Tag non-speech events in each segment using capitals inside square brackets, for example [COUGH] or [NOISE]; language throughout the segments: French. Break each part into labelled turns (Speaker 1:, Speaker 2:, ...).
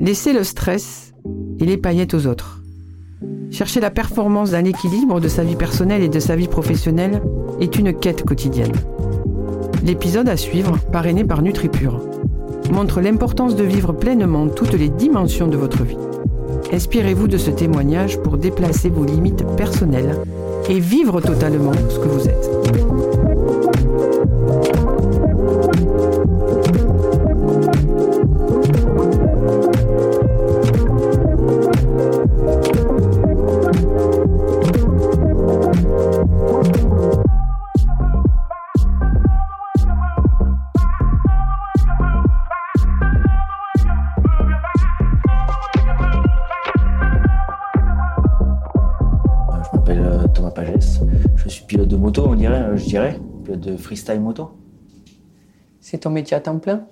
Speaker 1: Laissez le stress et les paillettes aux autres. Chercher la performance d'un équilibre de sa vie personnelle et de sa vie professionnelle est une quête quotidienne. L'épisode à suivre, parrainé par NutriPure, montre l'importance de vivre pleinement toutes les dimensions de votre vie. Inspirez-vous de ce témoignage pour déplacer vos limites personnelles et vivre totalement ce que vous êtes.
Speaker 2: De freestyle moto.
Speaker 1: C'est ton métier à temps plein?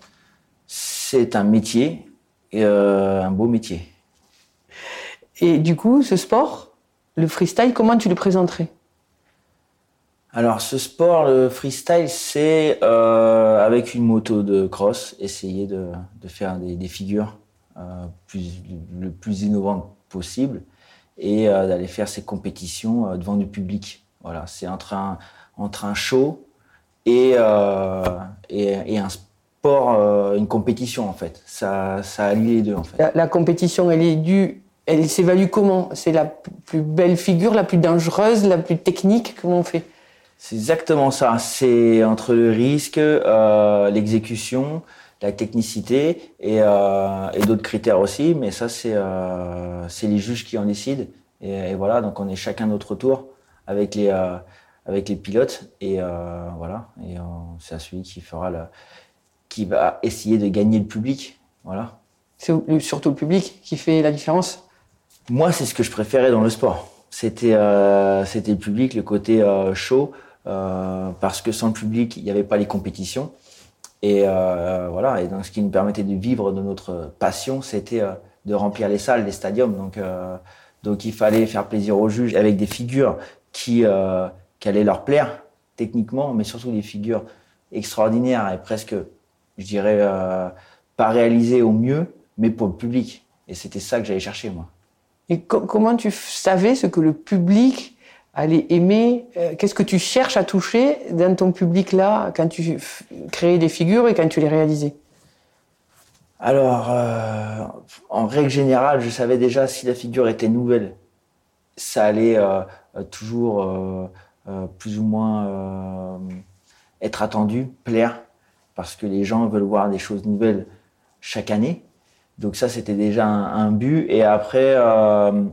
Speaker 2: C'est un métier, et, euh, un beau métier.
Speaker 1: Et du coup, ce sport, le freestyle, comment tu le présenterais?
Speaker 2: Alors, ce sport, le freestyle, c'est euh, avec une moto de cross, essayer de, de faire des, des figures euh, plus, le plus innovantes possible et d'aller faire ces compétitions devant du public. Voilà, c'est entre un, entre un show et, euh, et, et un sport, euh, une compétition en fait. Ça, ça allie les deux en fait.
Speaker 1: la, la compétition, elle est due, elle s'évalue comment? C'est la plus belle figure, la plus dangereuse, la plus technique? Comment on fait?
Speaker 2: C'est exactement ça. C'est entre le risque, euh, l'exécution, la technicité et, et d'autres critères aussi. Mais ça, c'est les juges qui en décident. Et, et voilà, donc on est chacun notre tour avec les, avec les pilotes. Et euh, voilà, et euh, c'est à celui qui fera le, qui va essayer de gagner le public. Voilà.
Speaker 1: C'est surtout le public qui fait la différence?
Speaker 2: Moi, c'est ce que je préférais dans le sport. C'était euh, c'était le public, le côté show, euh, parce que sans le public, il n'y avait pas les compétitions. Et euh, voilà, et donc ce qui nous permettait de vivre de notre passion, c'était euh, de remplir les salles, les stadiums. Donc, euh, donc il fallait faire plaisir aux juges avec des figures qui, qui allaient leur plaire techniquement, mais surtout des figures extraordinaires et presque, je dirais, euh, pas réalisées au mieux, mais pour le public. Et c'était ça que j'allais chercher, moi.
Speaker 1: Et co- comment tu savais ce que le public allait aimer Euh, Qu'est-ce que tu cherches à toucher dans ton public là quand tu créais des figures et quand tu les réalisais?
Speaker 2: Alors, euh, en règle générale, je savais déjà si la figure était nouvelle, ça allait euh, toujours plus ou moins euh, être attendu, plaire, parce que les gens veulent voir des choses nouvelles chaque année. Donc ça, c'était déjà un, but. Et après, euh,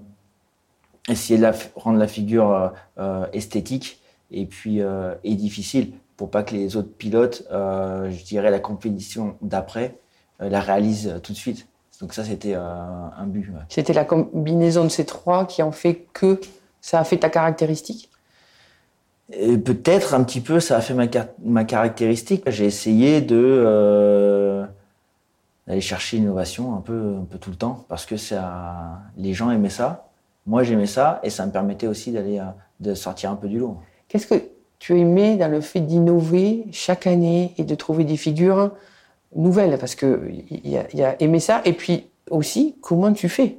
Speaker 2: essayer de rendre la figure euh, euh, esthétique et puis euh, et difficile pour pas que les autres pilotes, euh, je dirais la compétition d'après, euh, la réalisent euh, tout de suite. Donc ça, c'était euh, un but.
Speaker 1: C'était la combinaison de ces trois qui en fait que ça a fait ta caractéristique?
Speaker 2: Peut-être un petit peu, ça a fait ma, car- ma caractéristique. J'ai essayé de euh, d'aller chercher l'innovation un peu, un peu tout le temps parce que ça, les gens aimaient ça, moi j'aimais ça et ça me permettait aussi d'aller euh, de sortir un peu du lot.
Speaker 1: Qu'est-ce que tu aimais dans le fait d'innover chaque année et de trouver des figures nouvelles? Parce que il y, a- y a aimer ça et puis aussi comment tu fais?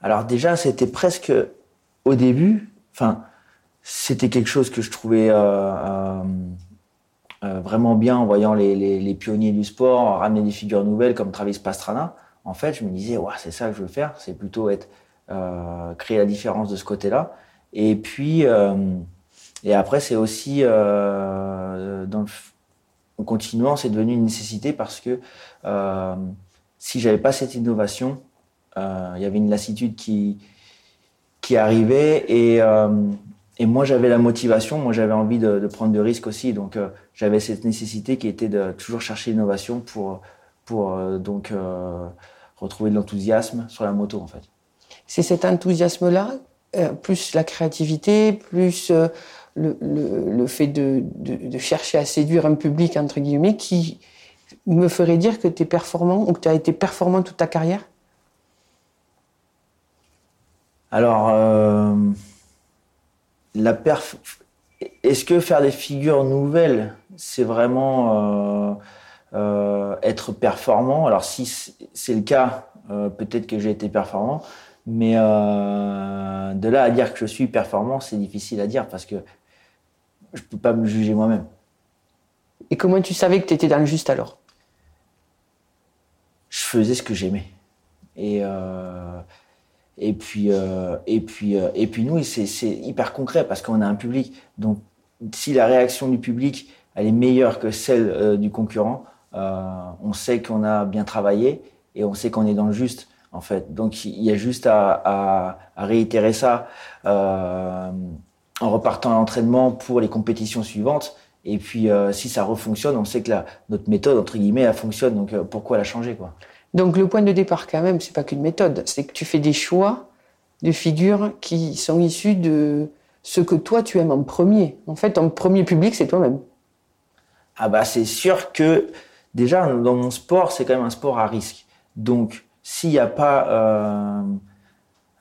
Speaker 2: Alors déjà, c'était presque au début, enfin, c'était quelque chose que je trouvais euh, euh, euh, vraiment bien en voyant les, pionniers du sport ramener des figures nouvelles comme Travis Pastrana. En fait, je me disais, ouais, c'est ça que je veux faire, c'est plutôt être créer la différence de ce côté-là. Et puis, et après, c'est aussi dans le, en continuant, c'est devenu une nécessité parce que euh, si j'avais pas cette innovation, il y avait une lassitude qui, qui arrivait et, et moi, j'avais la motivation, moi, j'avais envie de, prendre de risques aussi. Donc, euh, j'avais cette nécessité qui était de toujours chercher l'innovation pour, pour euh, donc euh, retrouver de l'enthousiasme sur la moto, en fait.
Speaker 1: C'est cet enthousiasme-là, plus la créativité, plus le, le, fait de, de, chercher à séduire un public, entre guillemets, qui me ferait dire que tu es performant ou que tu as été performant toute ta carrière?
Speaker 2: Alors la perf. Est-ce que faire des figures nouvelles, c'est vraiment euh, euh, être performant? Alors si c'est le cas, euh, peut-être que j'ai été performant, mais de là à dire que je suis performant, c'est difficile à dire parce que je peux pas me juger moi-même.
Speaker 1: Et comment tu savais que tu étais dans le juste alors?
Speaker 2: Je faisais ce que j'aimais. Et et puis, euh, et puis, euh, et puis nous, c'est hyper concret parce qu'on a un public. Donc, si la réaction du public elle est meilleure que celle euh, du concurrent, on sait qu'on a bien travaillé et on sait qu'on est dans le juste. En fait, donc il y a juste à, à, à réitérer ça en repartant à l'entraînement pour les compétitions suivantes. Et puis, si ça refonctionne, on sait que la, notre méthode entre guillemets, elle fonctionne. Donc, pourquoi la changer, quoi?
Speaker 1: Donc le point de départ quand même, c'est pas qu'une méthode, c'est que tu fais des choix de figures qui sont issus de ce que toi tu aimes en premier. En fait, ton premier public, c'est toi-même.
Speaker 2: Ah bah c'est sûr que déjà dans mon sport, c'est quand même un sport à risque. Donc s'il n'y a pas euh,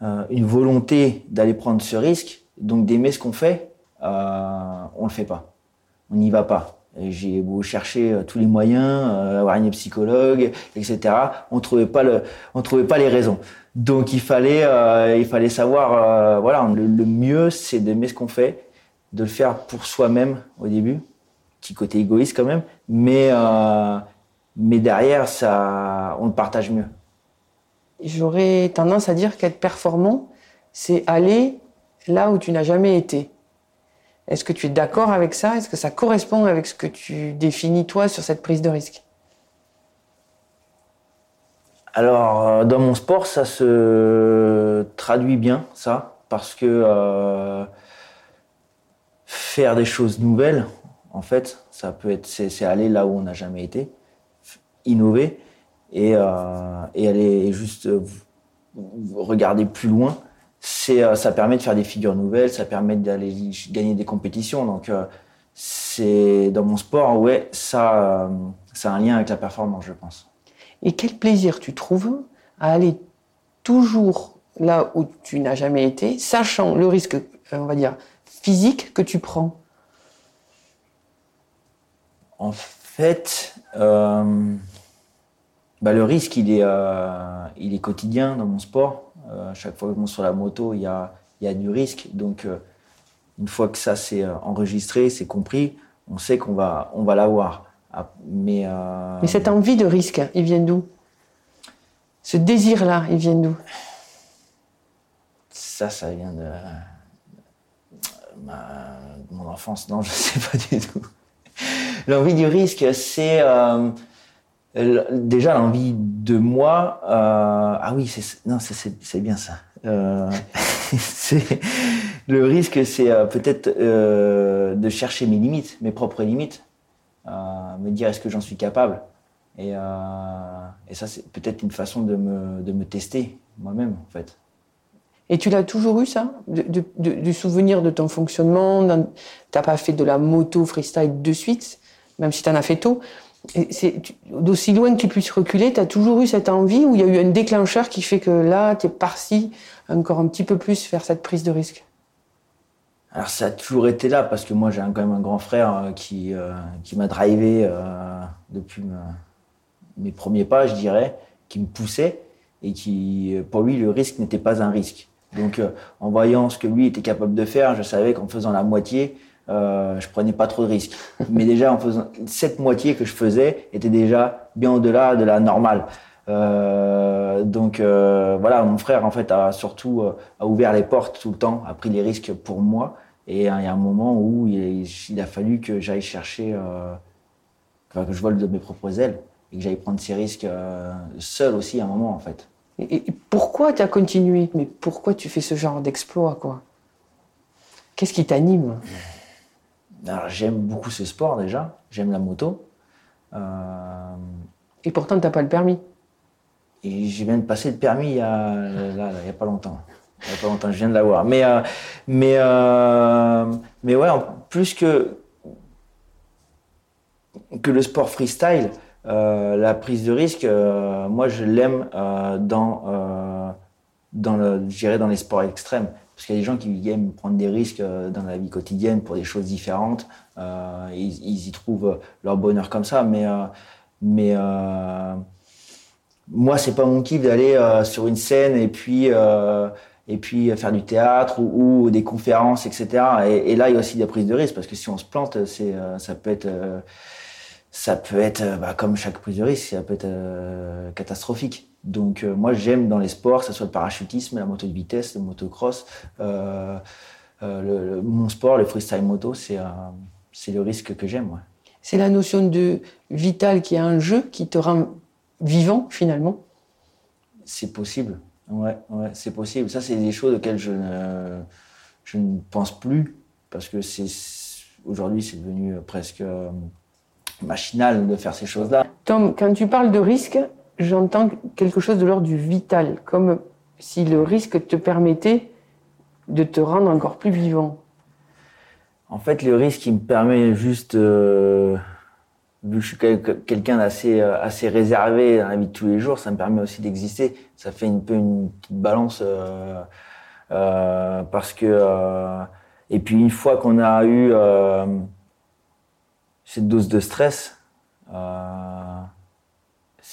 Speaker 2: euh, une volonté d'aller prendre ce risque, donc d'aimer ce qu'on fait, euh, on le fait pas. On n'y va pas. J'ai beau chercher euh, tous les moyens, euh, avoir une psychologue, etc. On trouvait pas trouvait pas les raisons. Donc il fallait, euh, savoir, voilà, le, mieux c'est d'aimer ce qu'on fait, de le faire pour soi-même au début, petit côté égoïste quand même, mais mais derrière ça, on le partage mieux.
Speaker 1: J'aurais tendance à dire qu'être performant, c'est aller là où tu n'as jamais été. Est-ce que tu es d'accord avec ça? Est-ce que ça correspond avec ce que tu définis toi sur cette prise de risque?
Speaker 2: Alors, euh, dans mon sport, ça se traduit bien, ça, parce que euh, faire des choses nouvelles, en fait, ça peut être, c'est aller là où on n'a jamais été, innover et, euh, et aller juste regarder plus loin c'est euh, ça permet de faire des figures nouvelles, ça permet d'aller gagner des compétitions. Donc euh, c'est dans mon sport, ouais, ça, euh, ça a un lien avec la performance, je pense.
Speaker 1: Et quel plaisir tu trouves à aller toujours là où tu n'as jamais été, sachant le risque, on va dire, physique que tu prends?
Speaker 2: En fait, bah, le risque, il est, il est quotidien dans mon sport. Euh, à chaque fois que je monte sur la moto, il y a, y a du risque. Donc, euh, une fois que ça c'est euh, enregistré, c'est compris, on sait qu'on va, on va l'avoir. Ah, mais,
Speaker 1: mais cette envie de risque, il vient d'où? Ce désir-là, il vient d'où?
Speaker 2: Ça, ça vient de, mon enfance. Non, [LAUGHS] je ne sais pas du tout. L'envie du risque, c'est déjà l'envie de moi. Euh, ah oui, c'est non, c'est bien ça. Euh, [LAUGHS] le risque, c'est euh, peut-être euh, de chercher mes limites, mes propres limites, euh, me dire est-ce que j'en suis capable? Et, et ça, c'est peut-être une façon de me, de me tester moi-même, en fait.
Speaker 1: Et tu l'as toujours eu, ça? Du souvenir de ton fonctionnement T'as pas fait de la moto freestyle de suite, même si tu en as fait tôt d'aussi loin que tu puisses reculer, tu as toujours eu cette envie ou il y a eu un déclencheur qui fait que là, tu es parti encore un petit peu plus faire cette prise de risque?
Speaker 2: Alors ça a toujours été là parce que moi j'ai quand même un grand frère euh, qui, euh, qui m'a drivé euh, depuis mes premiers pas, je dirais, qui me poussait et qui, pour lui, le risque n'était pas un risque. Donc en voyant ce que lui était capable de faire, je savais qu'en faisant la moitié, euh, je prenais pas trop de risques. Mais déjà, en faisant cette moitié que je faisais était déjà bien au-delà de la normale. Euh, donc euh, voilà, mon frère en fait a surtout euh, ouvert les portes tout le temps, a pris les risques pour moi. Et il y a un moment où il, a fallu que j'aille chercher, que je vole de mes propres ailes et que j'aille prendre ces risques seul aussi à un moment en fait.
Speaker 1: Et, et pourquoi tu as continué? Mais pourquoi tu fais ce genre d'exploit quoi? Qu'est-ce qui t'anime?
Speaker 2: Alors, j'aime beaucoup ce sport déjà. J'aime la moto. Euh,
Speaker 1: Et pourtant, t'as pas le permis.
Speaker 2: et je viens de passer le permis il y a, là, là, il y a pas longtemps. Il y a pas longtemps, je viens de l'avoir. Mais, euh, mais, euh, mais ouais, en plus que, que le sport freestyle, euh, la prise de risque, moi je l'aime dans, dans, le, dans les sports extrêmes. Parce qu'il y a des gens qui aiment prendre des risques euh, dans la vie quotidienne pour des choses différentes. Euh, ils, y trouvent leur bonheur comme ça. Mais, euh, mais euh, moi, pas mon kiff d'aller euh, sur une scène et puis, faire du théâtre ou, des conférences, etc. Et, là, il y a aussi des prises de risque parce que si on se plante, ça peut être, ça peut être, bah, comme chaque prise de risque, ça peut être catastrophique. Donc euh, moi, j'aime dans les sports, que ce soit le parachutisme, la moto de vitesse, le motocross. Euh, euh, le, le- mon sport, le freestyle moto, c'est, le risque que j'aime. Ouais.
Speaker 1: C'est la notion de vital qui est un jeu qui te rend vivant finalement.
Speaker 2: C'est possible. Ouais, ouais, c'est possible. Ça, c'est des choses auxquelles je ne, je ne pense plus parce que c'est aujourd'hui, c'est devenu presque machinal de faire ces choses-là.
Speaker 1: Tom, quand tu parles de risque, j'entends quelque chose de l'ordre du vital, comme si le risque te permettait de te rendre encore plus vivant.
Speaker 2: En fait, le risque, il me permet juste, euh, vu que je suis quel- quelqu'un d'assez euh, assez réservé dans la vie de tous les jours, ça me permet aussi d'exister. Ça fait un peu une petite balance euh, parce que et puis une fois qu'on a eu cette dose de stress,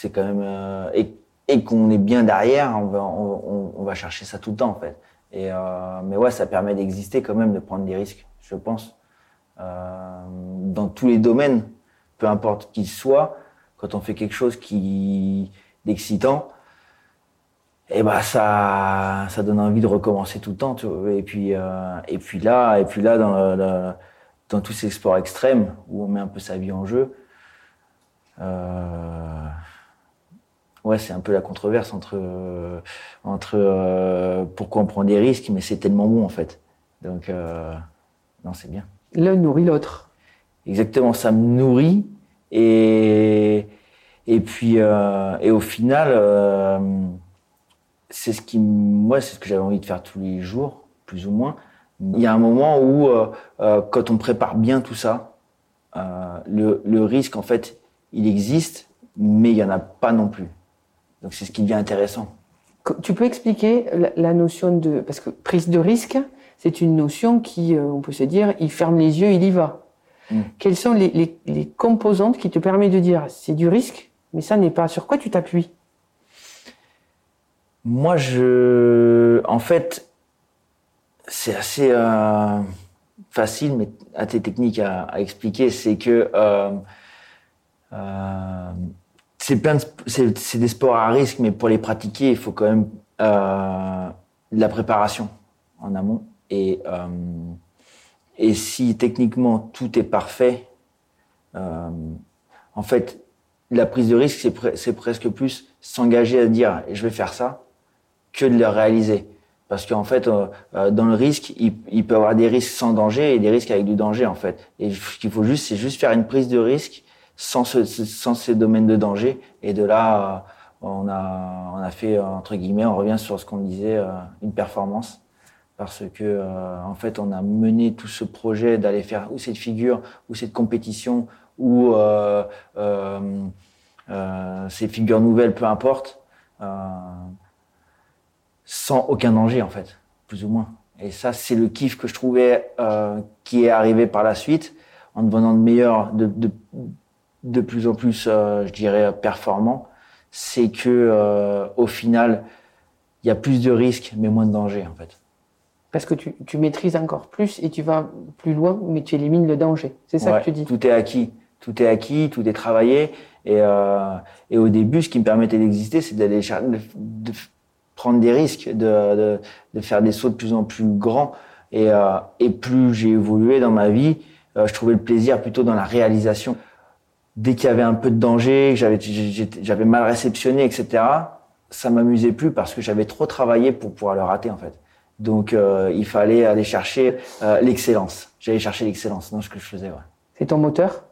Speaker 2: c'est quand même euh, et, et qu'on est bien derrière, on va on, va chercher ça tout le temps en fait. Et euh, mais ouais, ça permet d'exister quand même, de prendre des risques, je pense, Euh, dans tous les domaines, peu importe qu'ils soient. Quand on fait quelque chose qui d'excitant, et ben ça, ça donne envie de recommencer tout le temps. Tu vois. Et puis et puis là, et puis là dans dans tous ces sports extrêmes où on met un peu sa vie en jeu. Ouais, c'est un peu la controverse entre euh, entre euh, pourquoi on prend des risques, mais c'est tellement bon en fait. Donc euh, non, c'est bien.
Speaker 1: L'un nourrit l'autre.
Speaker 2: Exactement, ça me nourrit et et puis euh, et au final, euh, c'est ce qui moi c'est ce que j'avais envie de faire tous les jours, plus ou moins. Il y a un moment où euh, quand on prépare bien tout ça, euh, le, le risque en fait il existe, mais il y en a pas non plus. Donc c'est ce qui devient intéressant.
Speaker 1: Tu peux expliquer la, notion de... Parce que prise de risque, c'est une notion qui, euh, on peut se dire, il ferme les yeux, il y va.
Speaker 2: Mm.
Speaker 1: Quelles sont les, les- les composantes qui te permettent de dire, c'est du risque, mais ça n'est pas. Sur quoi tu t'appuies?
Speaker 2: Moi, je, en fait, c'est assez euh, facile, mais assez technique à, à expliquer. C'est que euh, euh, c'est plein de c'est des sports à risque, mais pour les pratiquer, il faut quand même euh, de la préparation en amont. Et euh, et si techniquement tout est parfait, euh, en fait, la prise de risque, c'est pre- presque plus s'engager à dire je vais faire ça que de le réaliser. Parce qu'en fait, euh, euh, dans le risque, il, il peut y avoir des risques sans danger et des risques avec du danger, en fait. Et ce qu'il faut juste, c'est juste faire une prise de risque sans, ce, ce- sans ces domaines de danger. Et de là, euh, on a, on a fait, euh, entre guillemets, on revient sur ce qu'on disait, euh, une performance. Parce que, en fait, on a mené tout ce projet d'aller faire ou cette figure, ou cette compétition, ou ces figures nouvelles, peu importe. Sans aucun danger en fait, plus ou moins. Et ça, c'est le kiff que je trouvais qui est arrivé par la suite, en devenant de meilleur, de plus en plus, euh, je dirais, performant. C'est que euh, au final, il y a plus de risques, mais moins de danger en fait.
Speaker 1: Parce que tu, tu maîtrises encore plus et tu vas plus loin, mais tu élimines le danger. C'est ça
Speaker 2: Ouais,
Speaker 1: que tu dis.
Speaker 2: Tout est acquis, tout est acquis, tout est travaillé. Et, euh, et au début, ce qui me permettait d'exister, c'est d'aller de, de prendre des risques, de, de, de faire des sauts de plus en plus grands. Et, euh, et plus j'ai évolué dans ma vie, euh, je trouvais le plaisir plutôt dans la réalisation. Dès qu'il y avait un peu de danger, que j'avais mal réceptionné, etc., ça m'amusait plus parce que j'avais trop travaillé pour pouvoir le rater en fait. Donc, il fallait aller chercher l'excellence. J'allais chercher l'excellence dans ce que je faisais. Ouais.
Speaker 1: C'est ton moteur?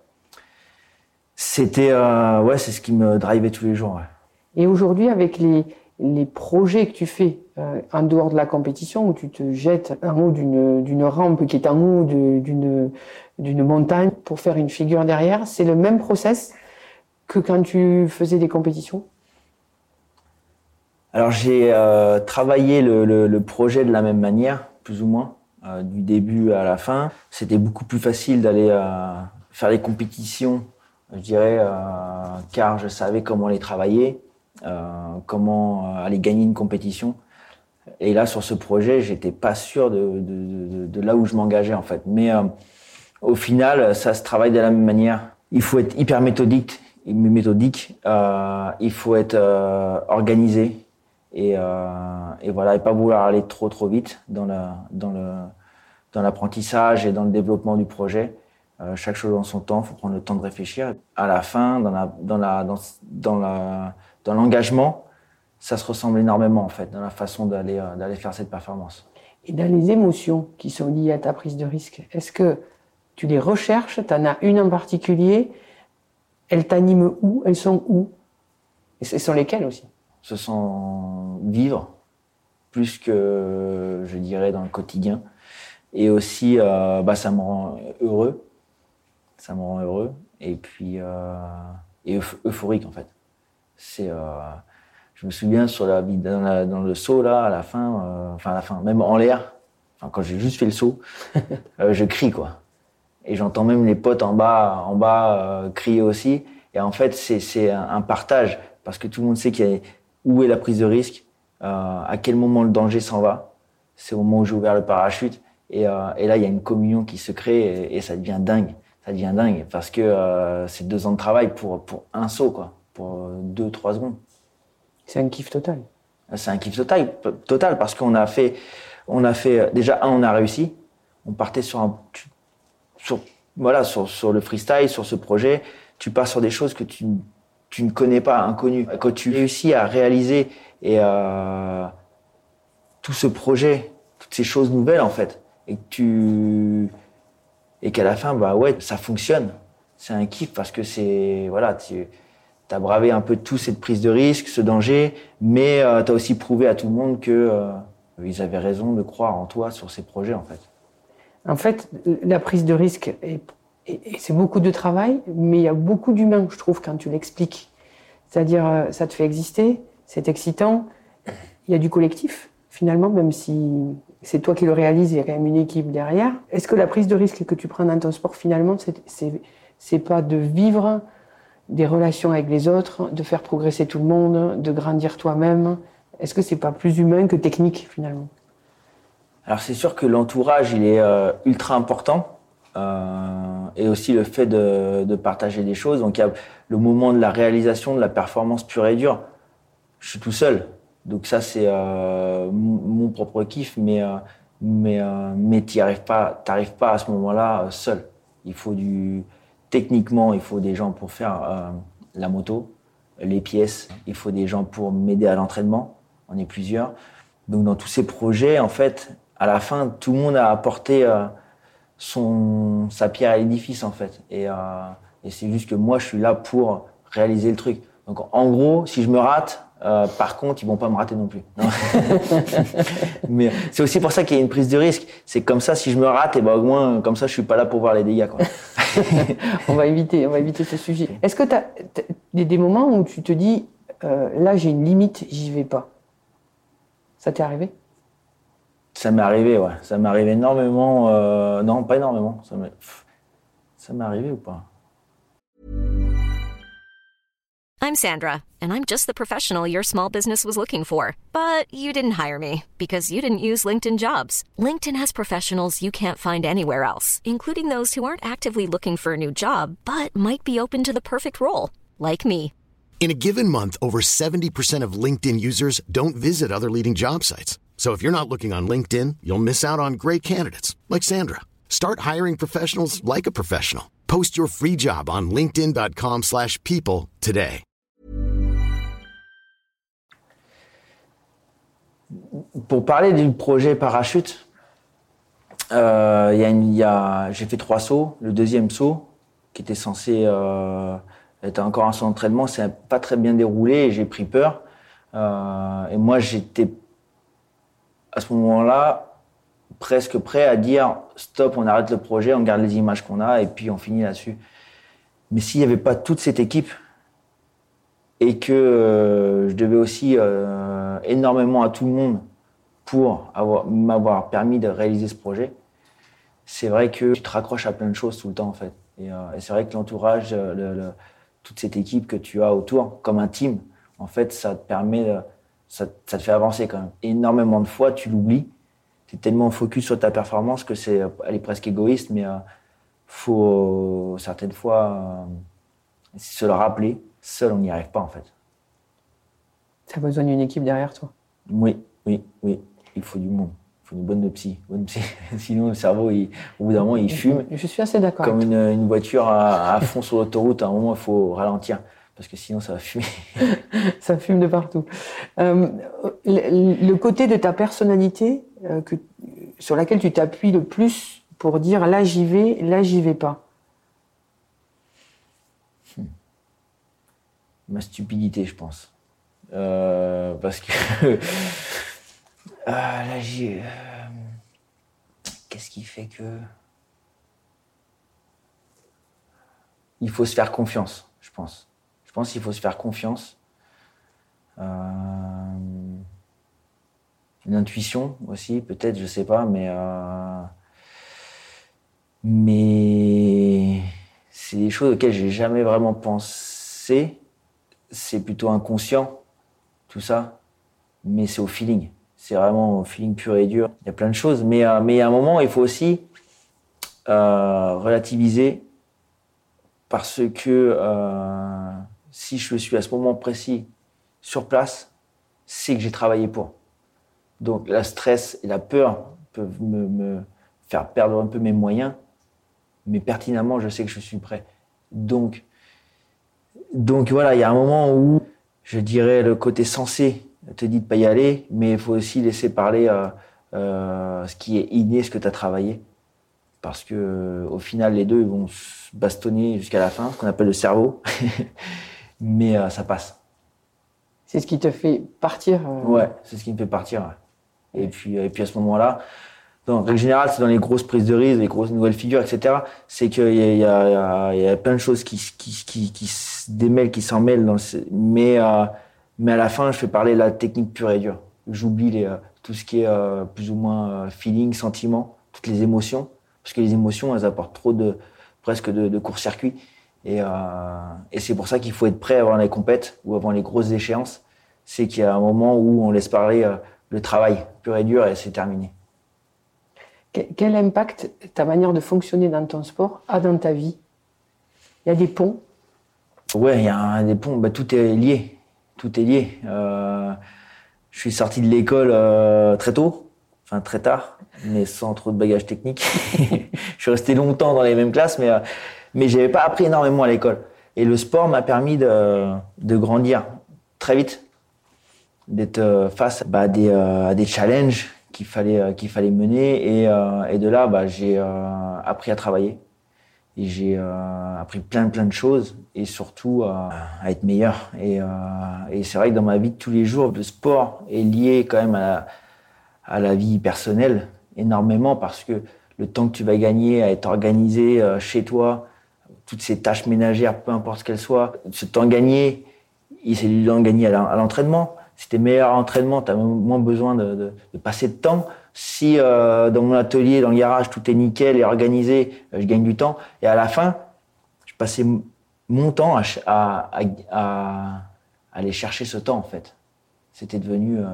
Speaker 2: C'était, ouais, c'est ce qui me drivait tous les jours. Ouais.
Speaker 1: Et aujourd'hui, avec les, les projets que tu fais euh, en dehors de la compétition, où tu te jettes en haut d'une rampe qui est en haut d'une montagne pour faire une figure derrière, c'est le même process que quand tu faisais des compétitions?
Speaker 2: Alors j'ai euh, travaillé le, le, projet de la même manière, plus ou moins, euh, du début à la fin. C'était beaucoup plus facile d'aller faire les compétitions, je dirais, car je savais comment les travailler euh, comment euh, aller gagner une compétition. Et là, sur ce projet, j'étais pas sûr de, de, de, là où je m'engageais en fait. Mais euh, au final, ça se travaille de la même manière. Il faut être hyper méthodique, méthodique. Euh, il faut être organisé et, et, voilà, et pas vouloir aller trop trop vite dans la, dans le dans l'apprentissage et dans le développement du projet. chaque chose en son temps, il faut prendre le temps de réfléchir. À la fin, dans la, dans la, dans, la, dans l'engagement, ça se ressemble énormément en fait dans la façon d'aller euh, d'aller faire cette performance.
Speaker 1: Et dans les émotions qui sont liées à ta prise de risque, est-ce que tu les recherches Tu en as une en particulier Elles t'animent où? Elles sont où? Et ce sont lesquelles aussi?
Speaker 2: Ce sont vivre plus que je dirais dans le quotidien. Et aussi, euh, bah, ça me rend heureux. Ça me rend heureux. Et puis, euh, et euphorique en fait. C'est, euh, je me souviens sur la, dans, dans le saut là, à la fin, euh, enfin à la fin, même en l'air, enfin quand j'ai juste fait le saut, [LAUGHS] euh, je crie quoi. Et j'entends même les potes en bas, en bas crier aussi. Et en fait, c'est, un, partage parce que tout le monde sait qu'il y a, où est la prise de risque, à quel moment le danger s'en va. C'est au moment où j'ai ouvert le parachute. Et, et, là, il y a une communion qui se crée et, et ça devient dingue. Ça devient dingue parce que c'est deux ans de travail pour, pour un saut, quoi pour 2-3 secondes.
Speaker 1: C'est un kiff total.
Speaker 2: C'est un kiff total, total parce qu'on a fait, on a fait déjà un, on a réussi. On partait sur un, sur, voilà, sur, sur le freestyle, sur ce projet. Tu pars sur des choses que tu, tu ne connais pas, inconnues. Quand tu réussis à réaliser et euh, tout ce projet, toutes ces choses nouvelles en fait, et que tu et qu'à la fin, bah ouais, ça fonctionne. C'est un kiff parce que c'est voilà, tu as bravé un peu tout cette prise de risque, ce danger, mais euh, tu as aussi prouvé à tout le monde que euh, ils avaient raison de croire en toi sur ces projets en fait.
Speaker 1: En fait, la prise de risque, c'est beaucoup de travail, mais il y a beaucoup d'humains, je trouve, quand tu l'expliques. C'est-à-dire, euh, ça te fait exister, c'est excitant, il y a du collectif, finalement, même si c'est toi qui le réalises, il y a quand même une équipe derrière. Est-ce que la prise de risque que tu prends dans ton sport, finalement, c'est pas de vivre des relations avec les autres, de faire progresser tout le monde, de grandir toi-même? Est-ce que c'est pas plus humain que technique finalement?
Speaker 2: Alors c'est sûr que l'entourage il est euh, ultra important euh, et aussi le fait de, partager des choses. Donc il y a le moment de la réalisation de la performance pure et dure. Je suis tout seul, donc ça c'est euh, mon propre kiff, mais mais mais t'y arrives pas, pas à ce moment-là seul. Il faut du Techniquement, il faut des gens pour faire la moto, les pièces. Il faut des gens pour m'aider à l'entraînement. On est plusieurs. Donc dans tous ces projets, en fait, à la fin, tout le monde a apporté euh, son sa pierre à l'édifice, en fait. Et, euh, et c'est juste que moi, je suis là pour réaliser le truc. Donc en gros, si je me rate, euh, par contre, ils vont pas me rater non plus. [LAUGHS] Mais c'est aussi pour ça qu'il y a une prise de risque. C'est comme ça, si je me rate, et ben au moins comme ça, je suis pas là pour voir les dégâts. [LAUGHS]
Speaker 1: On va éviter, on va éviter ce sujet. Est-ce que tu as des, moments où tu te dis, là, j'ai une limite, j'y vais pas? Ça t'est arrivé?
Speaker 2: Ça m'est arrivé, ouais. Ça m'est arrivé énormément. Euh... Non, pas énormément. Ça m'est arrivé ou pas
Speaker 3: I'm Sandra, and I'm just the professional your small business was looking for. But you didn't hire me because you didn't use LinkedIn jobs. LinkedIn has professionals you can't find anywhere else, including those who aren't actively looking for a new job but might be open to the perfect role, like me.
Speaker 4: In a given month, over 70% of LinkedIn users don't visit other leading job sites. So if you're not looking on LinkedIn, you'll miss out on great candidates like Sandra. Start hiring professionals like a professional. Post your free job on linkedin.com/people today.
Speaker 2: Pour parler du projet parachute, euh, y a a, j'ai fait trois sauts. Le deuxième saut, qui était censé euh, être encore un saut d'entraînement, s'est pas très bien déroulé et j'ai pris peur. Euh, et moi, j'étais à ce moment-là presque prêt à dire stop, on arrête le projet, on garde les images qu'on a et puis on finit là-dessus. Mais s'il n'y avait pas toute cette équipe et que euh, je devais aussi euh, énormément à tout le monde pour avoir- m'avoir permis de réaliser ce projet, c'est vrai que tu te raccroches à plein de choses tout le temps en fait. Et, euh, c'est vrai que l'entourage, le- le- toute cette équipe que tu as autour, comme un team, en fait, ça te permet, ça, ça te fait avancer quand même. Énormément de fois, tu l'oublies. Tu es tellement focus sur ta performance que c'est, elle est presque égoïste, mais euh, faut certaines fois euh, se le rappeler. Seul, on n'y arrive pas en fait.
Speaker 1: Tu as besoin d'une équipe derrière toi?
Speaker 2: Oui, oui, oui. Il faut du monde. Il faut une bonne psy. Bonne psy. [LAUGHS] Sinon, le cerveau, il- au bout d'un moment, il fume.
Speaker 1: Je suis assez d'accord.
Speaker 2: Comme une, une voiture à, à fond sur l'autoroute, à un moment, il faut ralentir. Parce que sinon, ça va fumer. [LAUGHS]
Speaker 1: Ça fume de partout. Euh, le, le côté de ta personnalité euh, que, sur laquelle tu t'appuies le plus pour dire là j'y vais, là j'y vais pas.
Speaker 2: Ma stupidité, je pense. Euh, parce que. [LAUGHS] là, j'ai. Qu'est-ce qui fait que. Il faut se faire confiance, je pense. Je pense qu'il faut se faire confiance. Euh, Une intuition aussi, peut-être, je sais pas, mais. euh, Mais. C'est des choses auxquelles j'ai jamais vraiment pensé c'est plutôt inconscient, tout ça. Mais c'est au feeling. C'est vraiment au feeling pur et dur. Il y a plein de choses. Mais, euh, mais à un moment, il faut aussi euh, relativiser parce que si je suis à ce moment précis sur place, c'est que j'ai travaillé pour. Donc la stress et la peur peuvent me, faire perdre un peu mes moyens, mais pertinemment, je sais que je suis prêt. Donc, donc voilà, il y a un moment où je dirais le côté sensé te dit de pas y aller, mais il faut aussi laisser parler euh, euh, ce qui est inné, ce que tu as travaillé. Parce que au final, les deux vont se bastonner jusqu'à la fin, ce qu'on appelle le cerveau. [LAUGHS] mais euh, ça passe.
Speaker 1: C'est ce qui te fait partir. euh,
Speaker 2: Ouais, c'est ce qui me fait partir. ouais. Et puis, euh, et puis à ce moment-là, en règle générale, c'est dans les grosses prises de risque, les grosses nouvelles figures, etc. C'est qu'il y a, y, y plein de choses qui, qui, qui, qui se démêlent, qui s'en mêlent. Dans le- mais, euh, mais à la fin, je fais parler la technique pure et dure. J'oublie les, tout ce qui est euh, plus ou moins feeling, sentiment, toutes les émotions. Parce que les émotions, elles apportent trop de, presque de, de court-circuit. Et, euh, et c'est pour ça qu'il faut être prêt avant les compètes ou avant les grosses échéances. C'est qu'il y a un moment où on laisse parler euh, le travail pur et dur et c'est terminé.
Speaker 1: Que- Quel impact ta manière de fonctionner dans ton sport a dans ta vie? Il y a des ponts?
Speaker 2: Ouais, il y a des ponts, bah, tout est lié. Tout est lié. Euh, je suis sorti de l'école très tôt, enfin très tard, mais sans trop de bagages techniques. [LAUGHS] je suis resté longtemps dans les mêmes classes, mais, euh, mais j'avais pas appris énormément à l'école. Et le sport m'a permis de, de grandir très vite, d'être euh, face bah, à, des, euh, à des challenges qu'il fallait, euh, qu'il fallait mener. Et, et de là, bah, j'ai appris à travailler. Et j'ai appris plein plein de choses et surtout à être meilleur. Et, et c'est vrai que dans ma vie de tous les jours, le sport est lié quand même à à la vie personnelle énormément parce que le temps que tu vas gagner à être organisé chez toi, toutes ces tâches ménagères, peu importe qu'elles soient, ce temps gagné, il- c'est du temps gagné à l'en- à l'entraînement. Es meilleur à l'entraînement, tu as moins besoin de, passer de temps. Si euh, dans mon atelier, dans le garage, tout est nickel et organisé, euh, je gagne du temps. Et à la fin, je passais mon temps à, aller chercher ce temps, en fait. C'était devenu euh,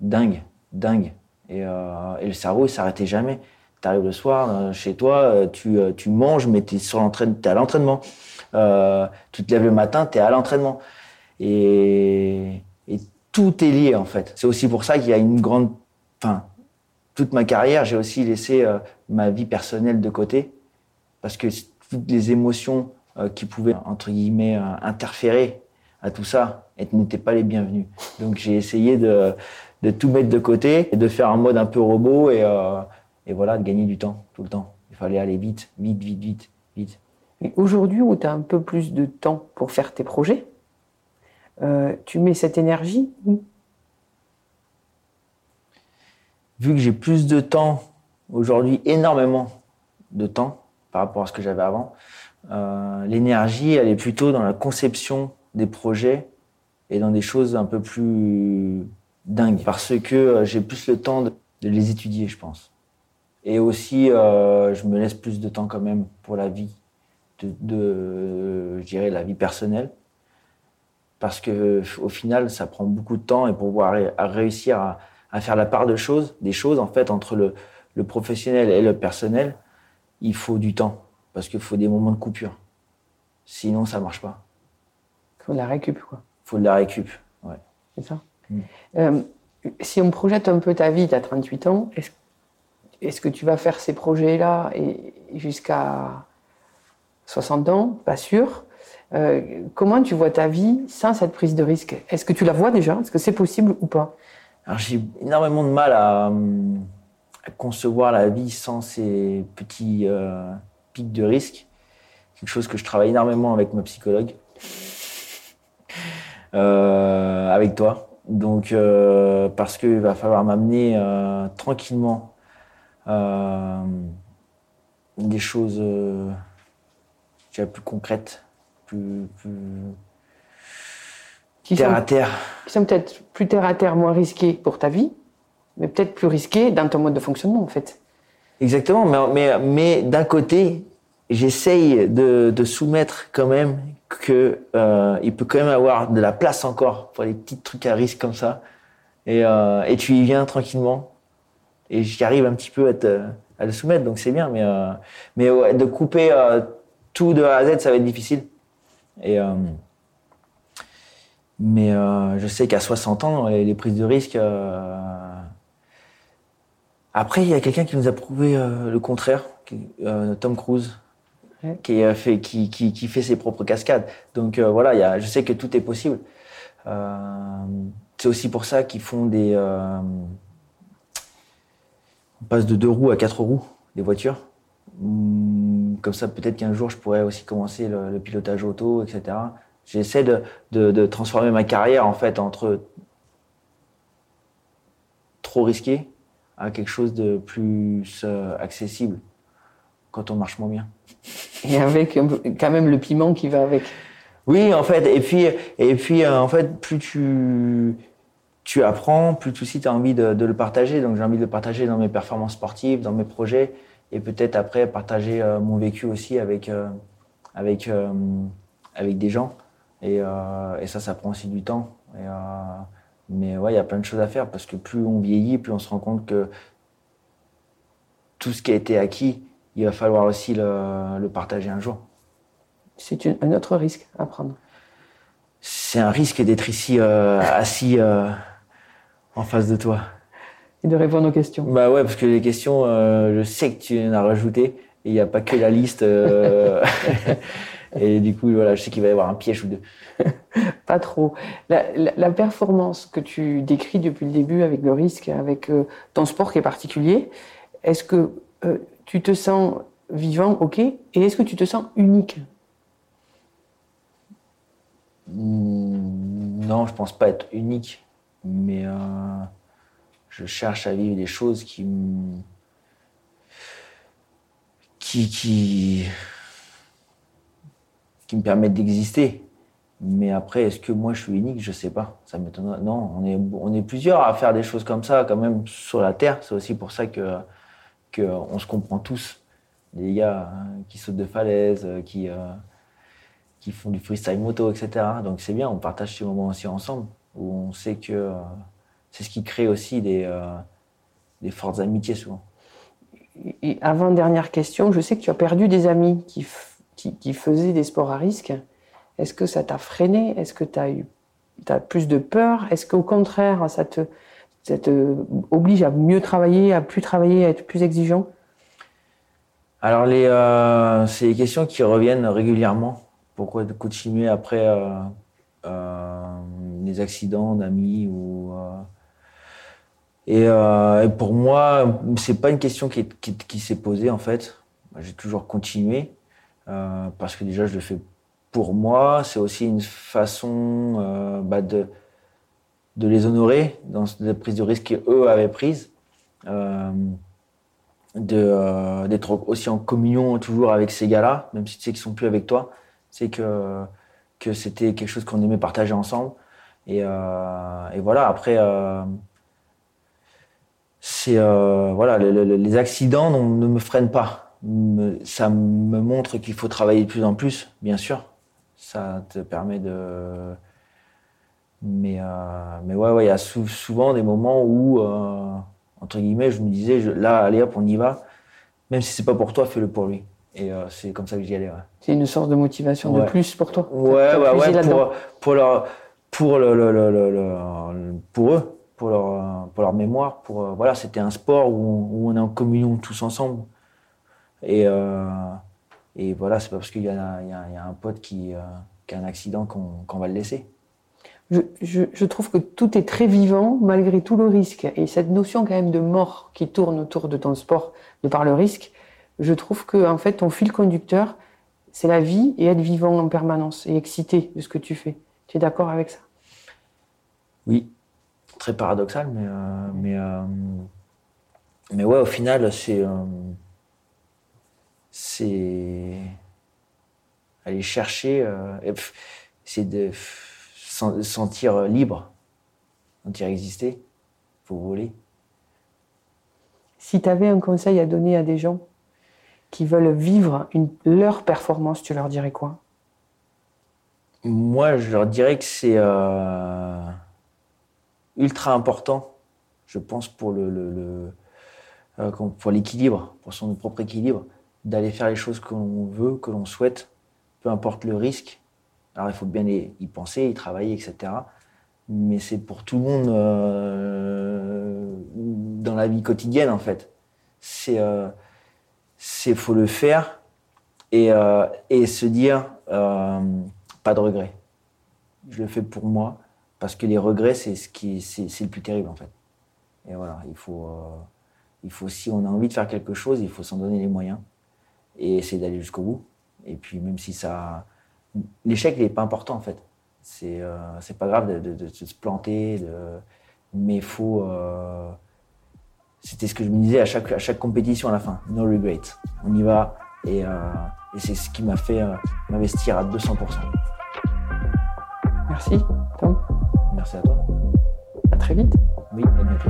Speaker 2: dingue, dingue. Et, et le cerveau, il s'arrêtait jamais. Tu arrives le soir euh, chez toi, euh, tu, euh, tu manges, mais tu es, à l'entraînement. Euh, tu te lèves le matin, tu es à l'entraînement. Et, et tout est lié, en fait. C'est aussi pour ça qu'il y a une grande. Enfin, toute ma carrière, j'ai aussi laissé ma vie personnelle de côté. Parce que toutes les émotions qui pouvaient, entre guillemets, interférer à tout ça n'étaient pas les bienvenues. Donc j'ai essayé de, de tout mettre de côté et de faire un mode un peu robot et, et voilà, de gagner du temps tout le temps. Il fallait aller vite, vite, vite, vite, vite.
Speaker 1: Aujourd'hui, où tu as un peu plus de temps pour faire tes projets, euh, tu mets cette énergie où?
Speaker 2: Vu que j'ai plus de temps aujourd'hui, énormément de temps par rapport à ce que j'avais avant, euh, l'énergie, elle est plutôt dans la conception des projets et dans des choses un peu plus dingues. Parce que euh, j'ai plus le temps de, de les étudier, je pense. Et aussi, euh, je me laisse plus de temps quand même pour la vie, de, de je dirais, la vie personnelle. Parce que au final, ça prend beaucoup de temps et pour pouvoir à réussir à, à faire la part de choses, des choses en fait entre le, le professionnel et le personnel, il faut du temps parce qu'il faut des moments de coupure. Sinon, ça marche pas.
Speaker 1: faut de la récup, quoi.
Speaker 2: Il faut de la récup. Ouais.
Speaker 1: C'est ça
Speaker 2: Mm.
Speaker 1: Euh, Si on projette un peu ta vie, tu as 38 ans, est-ce est-ce que tu vas faire ces projets-là et- jusqu'à 60 ans? Pas sûr. Euh, comment tu vois ta vie sans cette prise de risque? Est-ce que tu la vois déjà? Est-ce que c'est possible ou pas?
Speaker 2: Alors j'ai énormément de mal à, à concevoir la vie sans ces petits euh, pics de risque. Quelque chose que je travaille énormément avec ma psychologue, [LAUGHS] Euh, avec toi. Donc euh, parce qu'il va falloir m'amener euh, tranquillement euh, des choses euh, je dirais, plus concrètes, plus, plus
Speaker 1: qui
Speaker 2: terre
Speaker 1: sont,
Speaker 2: à terre.
Speaker 1: qui sont peut-être plus terre à terre, moins risqués pour ta vie, mais peut-être plus risqués dans ton mode de fonctionnement, en fait.
Speaker 2: Exactement, mais, mais, mais d'un côté, j'essaye de, de soumettre quand même que euh, il peut quand même avoir de la place encore pour les petits trucs à risque comme ça. Et, euh, et tu y viens tranquillement. Et j'y arrive un petit peu à, te, à le soumettre, donc c'est bien. Mais, euh, mais ouais, de couper euh, tout de A à Z, ça va être difficile. Et, euh, mais je sais qu'à 60 ans, les, les prises de risque. après, il y a quelqu'un qui nous a prouvé le contraire, Tom Cruise,
Speaker 1: Ouais.
Speaker 2: qui, fait, qui, qui, qui fait ses propres cascades. Donc voilà, il y a, je sais que tout est possible. C'est aussi pour ça qu'ils font des. Euh, on passe de deux roues à quatre roues, des voitures. Hum, Comme ça, peut-être qu'un jour, je pourrais aussi commencer le, le pilotage auto, etc. J'essaie de, de, de transformer ma carrière en fait entre trop risqué à quelque chose de plus euh, accessible quand on marche moins bien. [LAUGHS]
Speaker 1: Et avec peu- quand même le piment qui va avec.
Speaker 2: Oui, en fait, et puis, et puis euh, en fait, plus tu, tu apprends, plus tu aussi tu as envie de, de le partager. Donc j'ai envie de le partager dans mes performances sportives, dans mes projets, et peut-être après partager euh, mon vécu aussi avec, euh, avec, euh, avec des gens. Et, et ça, ça prend aussi du temps. Et, mais ouais, il y a plein de choses à faire parce que plus on vieillit, plus on se rend compte que tout ce qui a été acquis, il va falloir aussi le, le partager un jour.
Speaker 1: C'est un autre risque à prendre.
Speaker 2: C'est un risque d'être ici assis en face de toi.
Speaker 1: Et de répondre aux questions.
Speaker 2: Bah ouais, parce que les questions, euh, je sais que tu en as rajouté et il n'y a pas que la liste. euh, [LAUGHS] et du coup, voilà, je sais qu'il va y avoir un piège ou deux. [LAUGHS]
Speaker 1: Pas trop. La, la- la performance que tu décris depuis le début avec le risque, avec euh, ton sport qui est particulier, est-ce que euh, tu te sens vivant, ok, et est-ce que tu te sens unique?
Speaker 2: Hmm, Non, je pense pas être unique, mais euh, je cherche à vivre des choses qui me- qui qui me permettent d'exister. Mais après, est-ce que moi je suis unique? Je sais pas. Ça m'étonnerait. Non, on est on est plusieurs à faire des choses comme ça quand même sur la terre. C'est aussi pour ça que que on se comprend tous. Des gars hein, qui sautent de falaises, euh, qui euh, qui font du freestyle moto, etc. Donc c'est bien, on partage ces moments aussi ensemble, où on sait que euh, c'est ce qui crée aussi des, euh, des fortes amitiés souvent.
Speaker 1: Et avant dernière question, je sais que tu as perdu des amis qui, f- qui, qui faisaient des sports à risque. Est-ce que ça t'a freiné? Est-ce que tu as eu plus de peur? Est-ce qu'au contraire, ça te, ça te oblige à mieux travailler, à plus travailler, à être plus exigeant?
Speaker 2: Alors les, euh, c'est des questions qui reviennent régulièrement. Pourquoi continuer après euh, euh, les accidents d'amis ou euh, Et, euh, et pour moi, c'est pas une question qui, est- qui, qui s'est posée en fait. J'ai toujours continué euh, parce que déjà je le fais pour moi. C'est aussi une façon bah, de les honorer dans la prise de risque qu'eux avaient prise. De euh, d'être aussi en communion toujours avec ces gars-là, même si tu sais qu'ils sont plus avec toi, c'est que que c'était quelque chose qu'on aimait partager ensemble. Et, euh, et voilà. Après, euh, c'est euh, voilà, le- le- les accidents ne me freinent pas. Ça me montre qu'il faut travailler de plus en plus, bien sûr. Ça te permet de. Mais euh, mais ouais, ouais, il y a sou- souvent des moments où euh, entre guillemets, je me disais, je- là, allez hop, on y va. Même si c'est pas pour toi, fais-le pour lui. Et euh, c'est comme ça que j'y allais. Ouais.
Speaker 1: C'est une source de motivation de
Speaker 2: Ouais.
Speaker 1: plus pour toi.
Speaker 2: Ouais, ouais,
Speaker 1: là-dedans.
Speaker 2: pour, pour leur, pour eux, pour leur, mémoire, pour euh, voilà, c'était un sport où on, est en communion tous ensemble. Et euh, voilà, c'est pas parce qu'il y, a- un pote qui, euh, qui a un accident qu'on va le laisser.
Speaker 1: Je, je, je trouve que tout est très vivant malgré tout le risque. Et cette notion quand même de mort qui tourne autour de ton sport de par le risque, je trouve que en fait ton fil conducteur, c'est la vie et être vivant en permanence et excité de ce que tu fais. Tu es d'accord avec ça?
Speaker 2: Oui, très paradoxal, mais euh, mais euh, mais ouais, au final, c'est euh, c'est aller chercher, c'est de sentir libre, sentir exister, faut voler.
Speaker 1: Si tu avais un conseil à donner à des gens qui veulent vivre une, leur performance, tu leur dirais quoi?
Speaker 2: Moi, je leur dirais que c'est euh, ultra important, je pense, pour le, le- le- euh, pour l'équilibre, pour son propre équilibre, d'aller faire les choses que l'on veut, que l'on souhaite, peu importe le risque. Alors, il faut bien y penser, y travailler, etc. Mais c'est pour tout le monde euh, dans la vie quotidienne, en fait. C'est, euh, c'est faut le faire et, euh, et se dire pas de regrets. Je le fais pour moi parce que les regrets c'est ce qui c'est, le plus terrible en fait. Et voilà, il faut euh, il faut si on a envie de faire quelque chose, il faut s'en donner les moyens et essayer d'aller jusqu'au bout. Et puis même si ça l'échec il est pas important en fait. C'est euh, c'est pas grave de, se planter, mais il faut euh, c'était ce que je me disais à chaque, à chaque compétition à la fin. No regrets. On y va. Et, et c'est ce qui m'a fait m'investir à 200%.
Speaker 1: Merci, Tom.
Speaker 2: Merci à toi.
Speaker 1: À très vite.
Speaker 2: Oui, à bientôt.